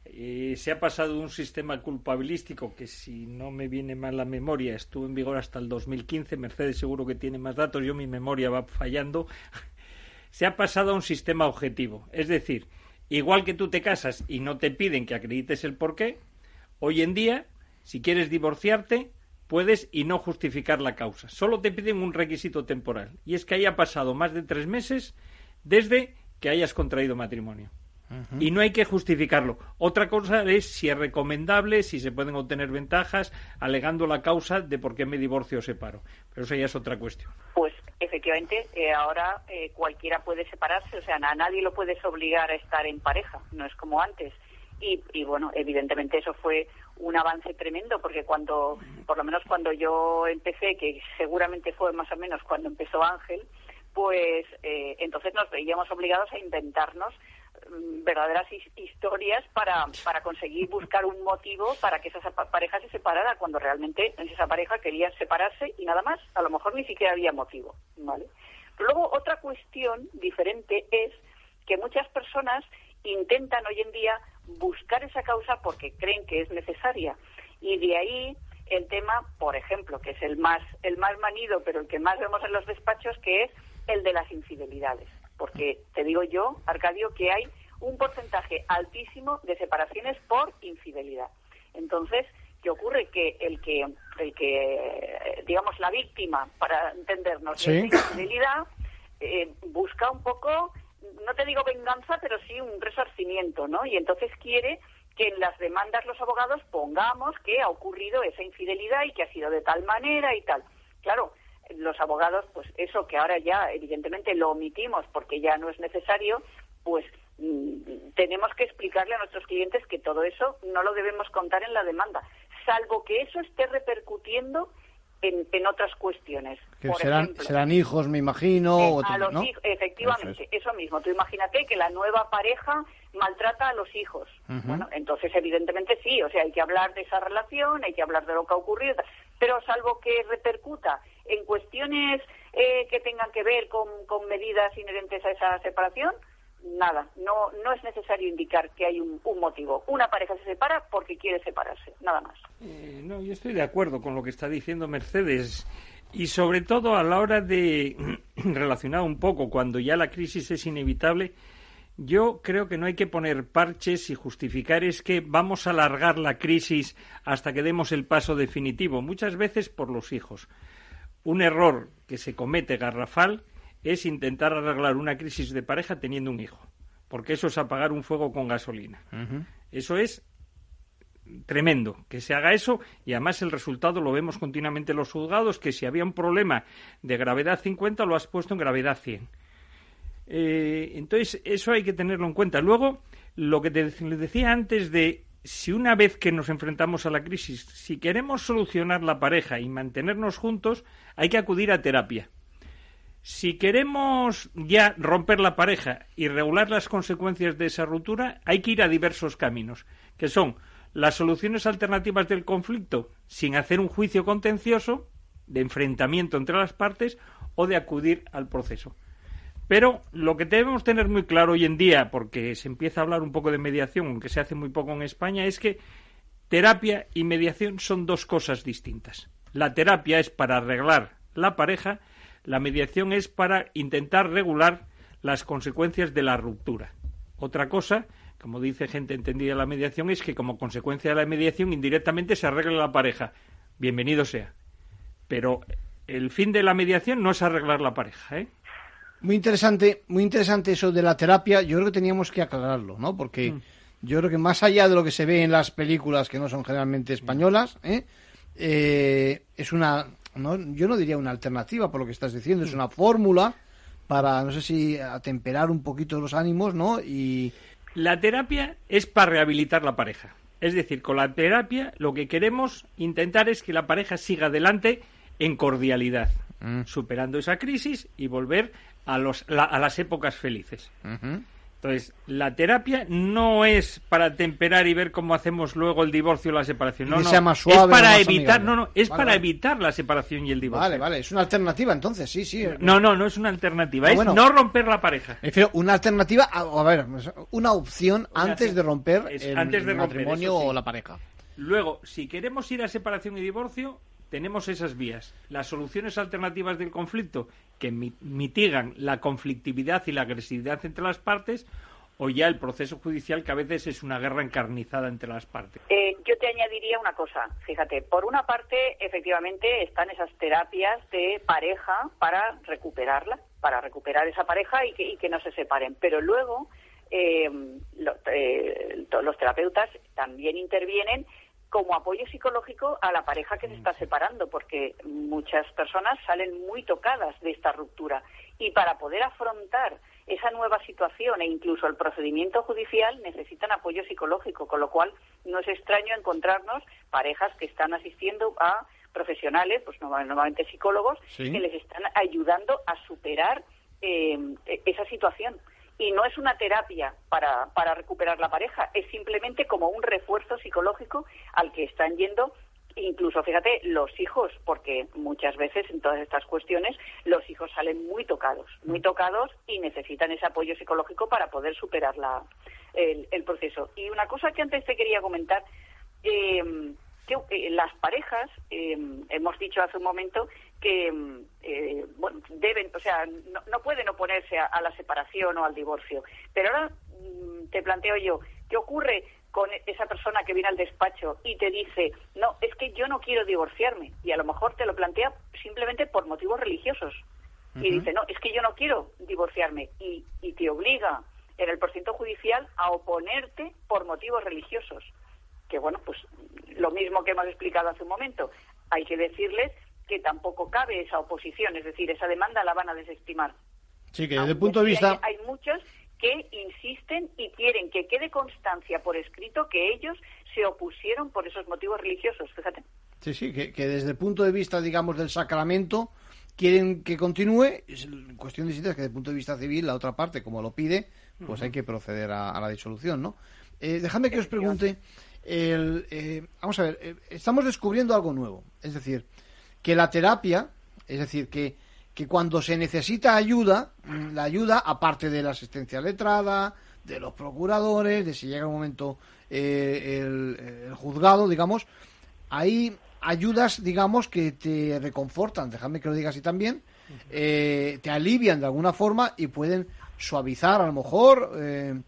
eh, se ha pasado un sistema culpabilístico que, si no me viene mal la memoria, estuvo en vigor hasta el 2015. Mercedes seguro que tiene más datos, yo mi memoria va fallando. se ha pasado a un sistema objetivo. Es decir, igual que tú te casas y no te piden que acredites el porqué, hoy en día, si quieres divorciarte, puedes y no justificar la causa. Solo te piden un requisito temporal, y es que haya pasado más de tres meses desde que hayas contraído matrimonio. Y no hay que justificarlo. Otra cosa es si es recomendable, si se pueden obtener ventajas, alegando la causa de por qué me divorcio o separo. Pero eso ya es otra cuestión. Pues efectivamente, eh, ahora eh, cualquiera puede separarse, o sea, a nadie lo puedes obligar a estar en pareja, no es como antes. Y, y bueno, evidentemente eso fue un avance tremendo porque cuando, por lo menos cuando yo empecé, que seguramente fue más o menos cuando empezó Ángel, pues eh, entonces nos veíamos obligados a inventarnos mm, verdaderas historias para, para conseguir buscar un motivo para que esa pareja se separara cuando realmente esa pareja quería separarse y nada más, a lo mejor ni siquiera había motivo, ¿vale? Pero luego otra cuestión diferente es que muchas personas intentan hoy en día buscar esa causa porque creen que es necesaria. Y de ahí el tema, por ejemplo, que es el más, el más manido, pero el que más vemos en los despachos, que es el de las infidelidades. Porque te digo yo, Arcadio, que hay un porcentaje altísimo de separaciones por infidelidad. Entonces, ¿qué ocurre? Que el que, el que digamos, la víctima, para entendernos, de infidelidad, eh, busca un poco no te digo venganza, pero sí un resarcimiento, ¿no? Y entonces quiere que en las demandas los abogados pongamos que ha ocurrido esa infidelidad y que ha sido de tal manera y tal. Claro, los abogados, pues eso que ahora ya evidentemente lo omitimos porque ya no es necesario, pues mm, tenemos que explicarle a nuestros clientes que todo eso no lo debemos contar en la demanda, salvo que eso esté repercutiendo en, otras cuestiones. Que serán, serán hijos, me imagino. Eh, ¿no? efectivamente, eso, mismo. Tú imagínate que la nueva pareja maltrata a los hijos. Bueno, entonces evidentemente sí, o sea, hay que hablar de esa relación, hay que hablar de lo que ha ocurrido, pero salvo que repercuta en cuestiones eh, que tengan que ver con, medidas inherentes a esa separación, nada, no, no es necesario indicar que hay un, motivo. Una pareja se separa porque quiere separarse, nada más. Eh, no, yo estoy de acuerdo con lo que está diciendo Mercedes. Y sobre todo a la hora de relacionar un poco, cuando ya la crisis es inevitable, yo creo que no hay que poner parches y justificar es que vamos a alargar la crisis hasta que demos el paso definitivo, muchas veces por los hijos. Un error que se comete garrafal es intentar arreglar una crisis de pareja teniendo un hijo, porque eso es apagar un fuego con gasolina. Eso es tremendo que se haga eso y además el resultado lo vemos continuamente en los juzgados que si había un problema de gravedad 50 lo has puesto en gravedad 100 eh, entonces eso hay que tenerlo en cuenta. Luego lo que te decía antes de si una vez que nos enfrentamos a la crisis si queremos solucionar la pareja y mantenernos juntos hay que acudir a terapia si queremos ya romper la pareja y regular las consecuencias de esa ruptura, hay que ir a diversos caminos, que son las soluciones alternativas del conflicto sin hacer un juicio contencioso, de enfrentamiento entre las partes o de acudir al proceso. Pero lo que debemos tener muy claro hoy en día, porque se empieza a hablar un poco de mediación, aunque se hace muy poco en España, es que terapia y mediación son dos cosas distintas. La terapia es para arreglar la pareja la mediación es para intentar regular las consecuencias de la ruptura. Otra cosa, como dice gente entendida de la mediación, es que como consecuencia de la mediación indirectamente se arregla la pareja. bienvenido sea. Pero el fin de la mediación no es arreglar la pareja, ¿eh? Muy interesante, muy interesante eso de la terapia. Yo creo que teníamos que aclararlo, ¿no? Porque Mm. yo creo que más allá de lo que se ve en las películas que no son generalmente españolas, ¿eh? Eh, es una, no, yo no diría una alternativa por lo que estás diciendo, Mm. es una fórmula para, no sé si atemperar un poquito los ánimos, ¿no? Y La terapia es para rehabilitar la pareja. Es decir, con la terapia lo que queremos intentar es que la pareja siga adelante en cordialidad, superando esa crisis y volver a, los, la- a las épocas felices. Entonces, la terapia no es para temperar y ver cómo hacemos luego el divorcio o la separación. No, no. sea más suave, es para más evitar, amigable. no, no, es Vale, para vale. evitar la separación y el divorcio. Vale, vale, es una alternativa entonces, sí, sí. No, no, no es una alternativa, es bueno. no romper la pareja. Me refiero una alternativa, a, a ver, una opción Una antes de romper Es el antes de romper, matrimonio sí. o la pareja. Luego, si queremos ir a separación y divorcio, tenemos esas vías. Las soluciones alternativas del conflicto que mi- mitigan la conflictividad y la agresividad entre las partes, o ya el proceso judicial que a veces es una guerra encarnizada entre las partes. Eh, yo te añadiría una cosa, fíjate, por una parte, efectivamente, están esas terapias de pareja para recuperarla, para recuperar esa pareja y que, y que no se separen. Pero luego, eh, lo- eh, los terapeutas también intervienen como apoyo psicológico a la pareja que se está separando, porque muchas personas salen muy tocadas de esta ruptura. Y para poder afrontar esa nueva situación e incluso el procedimiento judicial necesitan apoyo psicológico, con lo cual no es extraño encontrarnos parejas que están asistiendo a profesionales, pues normal- normalmente psicólogos, Sí. que les están ayudando a superar eh, esa situación. Y no es una terapia para, para recuperar la pareja, es simplemente como un refuerzo psicológico al que están yendo incluso, fíjate, los hijos, porque muchas veces en todas estas cuestiones los hijos salen muy tocados, muy tocados y necesitan ese apoyo psicológico para poder superar la, el, el proceso. Y una cosa que antes te quería comentar, eh, que eh, las parejas, eh, hemos dicho hace un momento que mm, eh, bueno, deben, o sea, no, no pueden oponerse a, a la separación o al divorcio. Pero ahora mm, te planteo yo, ¿qué ocurre con esa persona que viene al despacho y te dice, no, es que yo no quiero divorciarme? Y a lo mejor te lo plantea simplemente por motivos religiosos. Y dice, no, es que yo no quiero divorciarme. Y, y te obliga en el procedimiento judicial a oponerte por motivos religiosos que bueno, pues lo mismo que hemos explicado hace un momento, hay que decirles que tampoco cabe esa oposición, es decir, esa demanda la van a desestimar. Sí, que desde el punto de vista... hay, hay muchos que insisten y quieren que quede constancia por escrito que ellos se opusieron por esos motivos religiosos, fíjate. Sí, sí, que, que desde el punto de vista, digamos, del sacramento, quieren que continúe. Es cuestión distinta es que desde el punto de vista civil, la otra parte, como lo pide, pues hay que proceder a, a la disolución, ¿no? Eh, dejadme que os pregunte, el, eh, vamos a ver, eh, estamos descubriendo algo nuevo, es decir, que la terapia, es decir, que, que cuando se necesita ayuda, mm, la ayuda, aparte de la asistencia letrada, de los procuradores, de si llega un momento eh, el, el juzgado, digamos, hay ayudas, digamos, que te reconfortan, déjame que lo diga así también, eh, te alivian de alguna forma y pueden suavizar a lo mejor, eh,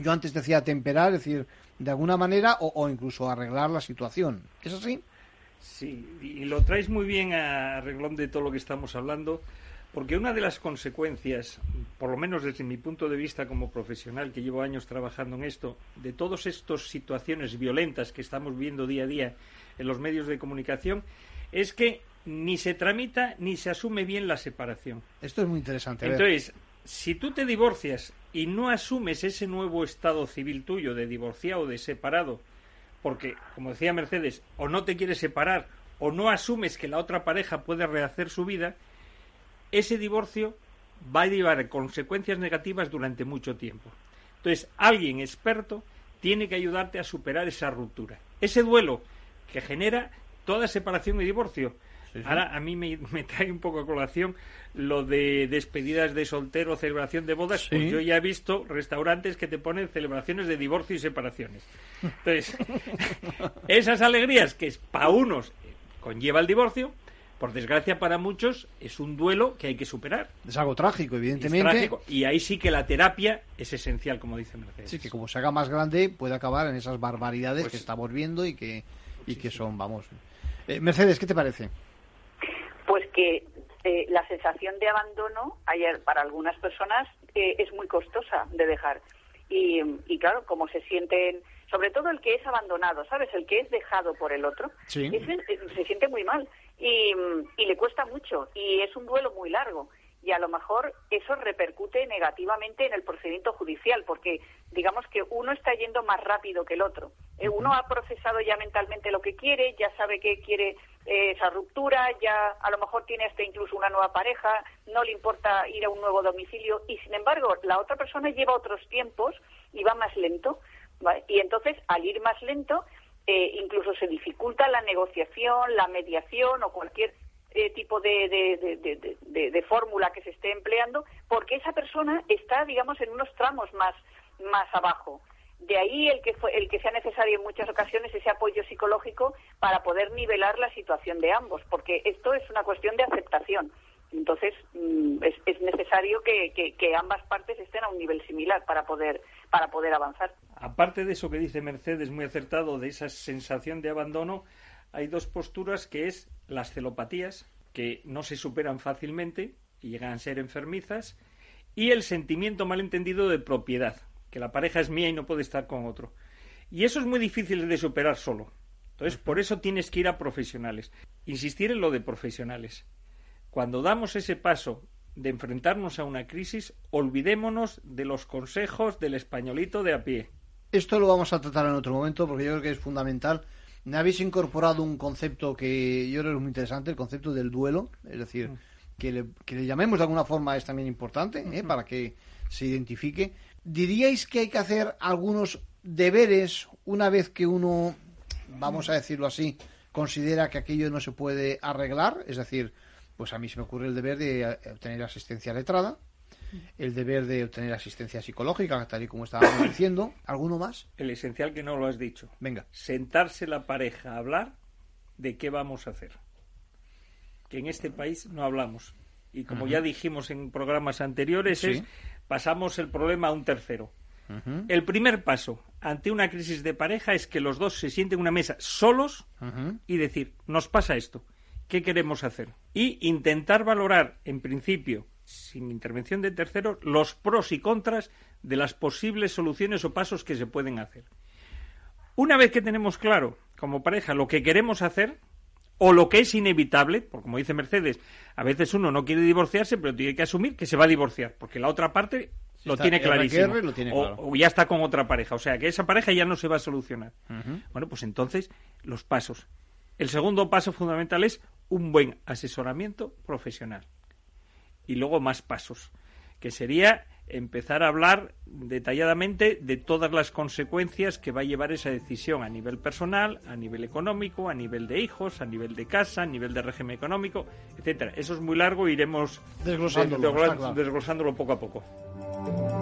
yo antes decía temperar, es decir, de alguna manera o, o incluso arreglar la situación. ¿Es así? Sí, y lo traes muy bien a reglón de todo lo que estamos hablando, porque una de las consecuencias, por lo menos desde mi punto de vista como profesional que llevo años trabajando en esto, de todas estas situaciones violentas que estamos viendo día a día en los medios de comunicación, es que ni se tramita ni se asume bien la separación. Esto es muy interesante. Entonces, si tú te divorcias y no asumes ese nuevo estado civil tuyo de divorciado de separado, porque, como decía Mercedes, o no te quieres separar o no asumes que la otra pareja puede rehacer su vida, ese divorcio va a llevar consecuencias negativas durante mucho tiempo. Entonces, alguien experto tiene que ayudarte a superar esa ruptura. Ese duelo que genera toda separación y divorcio. Sí, sí. Ahora a mí me, me trae un poco a colación lo de despedidas de soltero, celebración de bodas. Sí. Pues yo ya he visto restaurantes que te ponen celebraciones de divorcio y separaciones. Entonces, esas alegrías que para unos eh, conlleva el divorcio, por desgracia para muchos es un duelo que hay que superar. Es algo trágico, Es evidentemente. trágico, y ahí sí que la terapia es esencial, como dice Mercedes. Sí, que como se haga más grande puede acabar en esas barbaridades Pues que estamos viendo y que, y que son, vamos. Eh, Mercedes, ¿qué te parece? Pues que eh, la sensación de abandono ayer para algunas personas eh, es muy costosa de dejar. Y, y, claro, como se sienten, sobre todo el que es abandonado, ¿sabes? El que es dejado por el otro, Sí. eh, se siente muy mal y, y le cuesta mucho y es un duelo muy largo. Y a lo mejor eso repercute negativamente en el procedimiento judicial, porque digamos que uno está yendo más rápido que el otro. Eh, uno ha procesado ya mentalmente lo que quiere, ya sabe que quiere eh, esa ruptura, ya a lo mejor tiene hasta incluso una nueva pareja, no le importa ir a un nuevo domicilio y sin embargo la otra persona lleva otros tiempos y va más lento. ¿vale? Y entonces al ir más lento eh, incluso se dificulta la negociación, la mediación o cualquier eh, tipo de, de, de- fórmula que se esté empleando, porque esa persona está, digamos, en unos tramos más, más abajo. De ahí el que, fue, el que sea necesario en muchas ocasiones ese apoyo psicológico para poder nivelar la situación de ambos, porque esto es una cuestión de aceptación. Entonces, mm, es, es necesario que, que- que ambas partes estén a un nivel similar para poder, para poder avanzar. Aparte de eso que dice Mercedes, muy acertado, de esa sensación de abandono, hay dos posturas que es las celopatías, que no se superan fácilmente y llegan a ser enfermizas, y el sentimiento malentendido de propiedad, que la pareja es mía y no puede estar con otro. Y eso es muy difícil de superar solo. Entonces, por eso tienes que ir a profesionales. Insistir en lo de profesionales. Cuando damos ese paso de enfrentarnos a una crisis, olvidémonos de los consejos del españolito de a pie. Esto lo vamos a tratar en otro momento porque yo creo que es fundamental. Me habéis incorporado un concepto que yo creo que es muy interesante, el concepto del duelo, es decir, que le, que le llamemos de alguna forma es también importante ¿eh? para que se identifique. ¿Diríais que hay que hacer algunos deberes una vez que uno, vamos a decirlo así, considera que aquello no se puede arreglar? Es decir, pues a mí se me ocurre el deber de eh, obtener asistencia letrada, el deber de obtener asistencia psicológica, tal y como estábamos diciendo. ¿Alguno más? El esencial que no lo has dicho. Venga. Sentarse la pareja a hablar de qué vamos a hacer. Que en este país no hablamos. Y como ya dijimos en programas anteriores, Sí. es pasamos el problema a un tercero. El primer paso ante una crisis de pareja es que los dos se sienten en una mesa solos y decir, nos pasa esto, ¿qué queremos hacer? Y intentar valorar, en principio, sin intervención de terceros, los pros y contras de las posibles soluciones o pasos que se pueden hacer. Una vez que tenemos claro, como pareja, lo que queremos hacer, o lo que es inevitable, porque como dice Mercedes, a veces uno no quiere divorciarse, pero tiene que asumir que se va a divorciar, porque la otra parte lo tiene clarísimo. lo tiene o ya está con otra pareja, o sea que esa pareja ya no se va a solucionar. Bueno, pues entonces, los pasos. El segundo paso fundamental es un buen asesoramiento profesional. Y luego más pasos, que sería empezar a hablar detalladamente de todas las consecuencias que va a llevar esa decisión a nivel personal, a nivel económico, a nivel de hijos, a nivel de casa, a nivel de régimen económico, etcétera. Eso es muy largo, iremos Desglosándolo, desglosándolo poco a poco.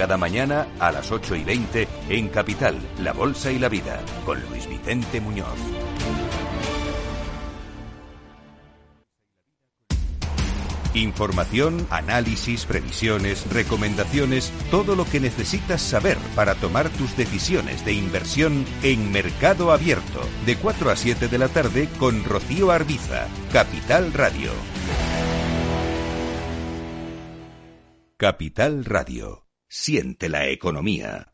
cada mañana a las 8 y 20 en Capital, La Bolsa y la Vida, con Luis Vicente Muñoz. Información, análisis, previsiones, recomendaciones, todo lo que necesitas saber para tomar tus decisiones de inversión en Mercado Abierto, de 4 a 7 de la tarde con Rocío Arbiza, Capital Radio. Capital Radio. Siente la economía.